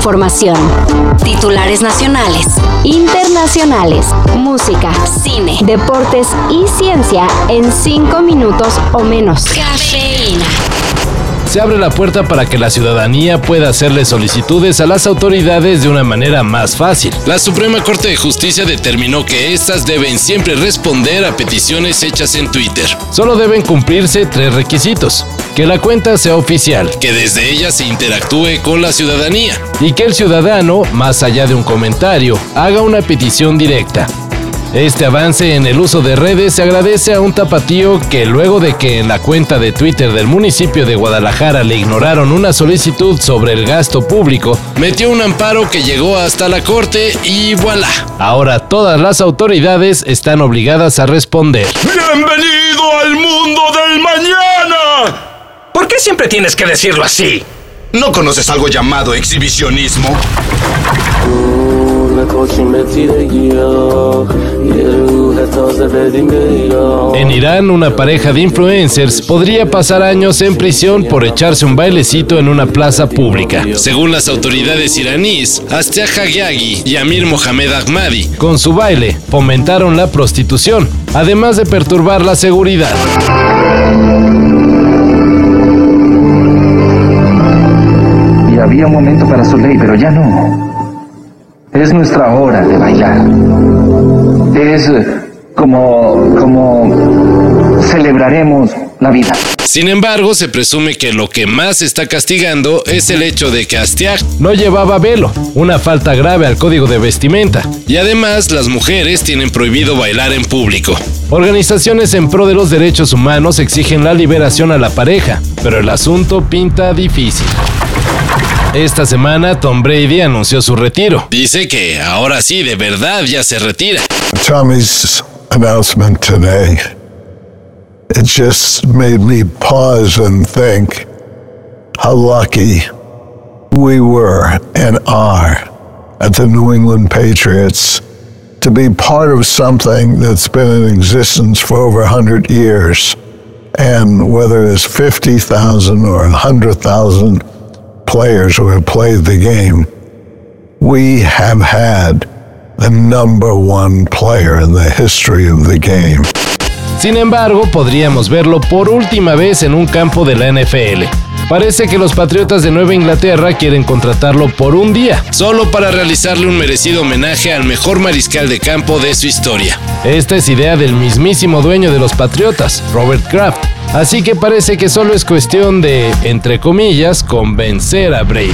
información. Titulares nacionales, internacionales, música, cine, deportes y ciencia en cinco minutos o menos. Cafeína se abre la puerta para que la ciudadanía pueda hacerle solicitudes a las autoridades de una manera más fácil. La Suprema Corte de Justicia determinó que éstas deben siempre responder a peticiones hechas en Twitter. Solo deben cumplirse tres requisitos. Que la cuenta sea oficial, que desde ella se interactúe con la ciudadanía y que el ciudadano, más allá de un comentario, haga una petición directa. Este avance en el uso de redes se agradece a un tapatío que luego de que en la cuenta de Twitter del municipio de Guadalajara le ignoraron una solicitud sobre el gasto público, metió un amparo que llegó hasta la corte y voilà. Ahora todas las autoridades están obligadas a responder. ¡Bienvenido al mundo del mañana! ¿Por qué siempre tienes que decirlo así? ¿No conoces algo llamado exhibicionismo? En Irán, una pareja de influencers podría pasar años en prisión por echarse un bailecito en una plaza pública. Según las autoridades iraníes, Astia Hagyagi y Amir Mohamed Ahmadi, con su baile, fomentaron la prostitución, además de perturbar la seguridad. Había un momento para su ley, pero ya no. Es nuestra hora de bailar. Es eh, como, como celebraremos la vida. Sin embargo, se presume que lo que más está castigando es el hecho de que Astiag no llevaba velo, una falta grave al código de vestimenta. Y además, las mujeres tienen prohibido bailar en público. Organizaciones en pro de los derechos humanos exigen la liberación a la pareja, pero el asunto pinta difícil. Esta semana Tom Brady anunció su retiro. Dice que ahora sí, de verdad, ya se retira. Tommy's announcement today, it just made me pause and think how lucky we were and are at the New England Patriots to be part of something that's been in existence for over 100 years. And whether it's 50,000 or 100,000 players who have played the game, we have had the number one player in the history of the game. Sin embargo, podríamos verlo por última vez en un campo de la NFL. Parece que los Patriotas de Nueva Inglaterra quieren contratarlo por un día, solo para realizarle un merecido homenaje al mejor mariscal de campo de su historia. Esta es idea del mismísimo dueño de los Patriotas, Robert Kraft, Así que parece que solo es cuestión de, entre comillas, convencer a Brady.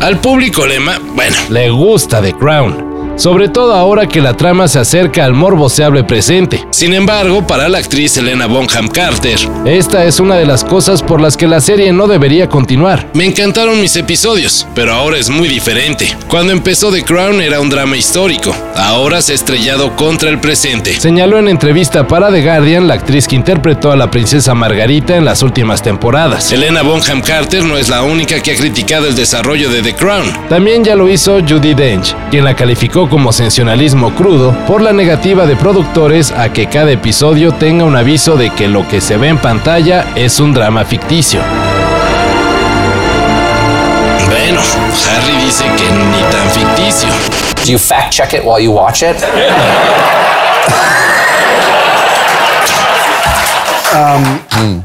Al público lema, bueno, le gusta The Crown sobre todo ahora que la trama se acerca al morboseable presente. Sin embargo, para la actriz Elena Bonham Carter, esta es una de las cosas por las que la serie no debería continuar. Me encantaron mis episodios, pero ahora es muy diferente. Cuando empezó The Crown era un drama histórico, ahora se ha estrellado contra el presente. Señaló en entrevista para The Guardian la actriz que interpretó a la princesa Margarita en las últimas temporadas. Elena Bonham Carter no es la única que ha criticado el desarrollo de The Crown. También ya lo hizo Judy Dench, quien la calificó como sensacionalismo crudo por la negativa de productores a que cada episodio tenga un aviso de que lo que se ve en pantalla es un drama ficticio. Bueno, Harry dice que ni tan ficticio. Do you fact check it while you watch it? um,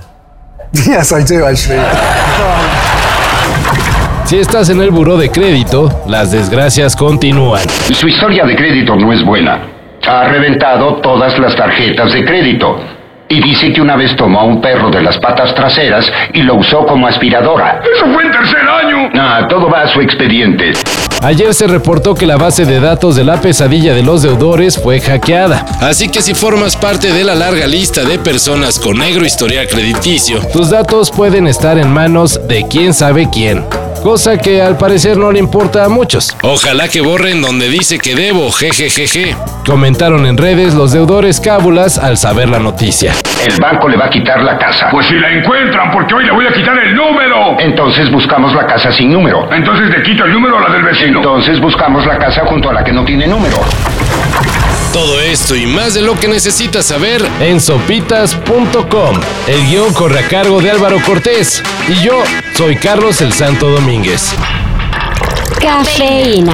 Yes, I do actually. Si estás en el buró de crédito, las desgracias continúan. Su historia de crédito no es buena. Ha reventado todas las tarjetas de crédito. Y dice que una vez tomó a un perro de las patas traseras y lo usó como aspiradora. ¡Eso fue en tercer año! Ah, todo va a su expediente. Ayer se reportó que la base de datos de la pesadilla de los deudores fue hackeada. Así que si formas parte de la larga lista de personas con negro historial crediticio, tus datos pueden estar en manos de quién sabe quién cosa que al parecer no le importa a muchos. Ojalá que borren donde dice que debo, jejejeje. Comentaron en redes los deudores cábulas al saber la noticia. El banco le va a quitar la casa. Pues si la encuentran, porque hoy le voy a quitar el número. Entonces buscamos la casa sin número. Entonces le quito el número a la del vecino. Entonces buscamos la casa junto a la que no tiene número. Todo esto y más de lo que necesitas saber en sopitas.com. El guion corre a cargo de Álvaro Cortés y yo soy Carlos el Santo Domínguez. Cafeína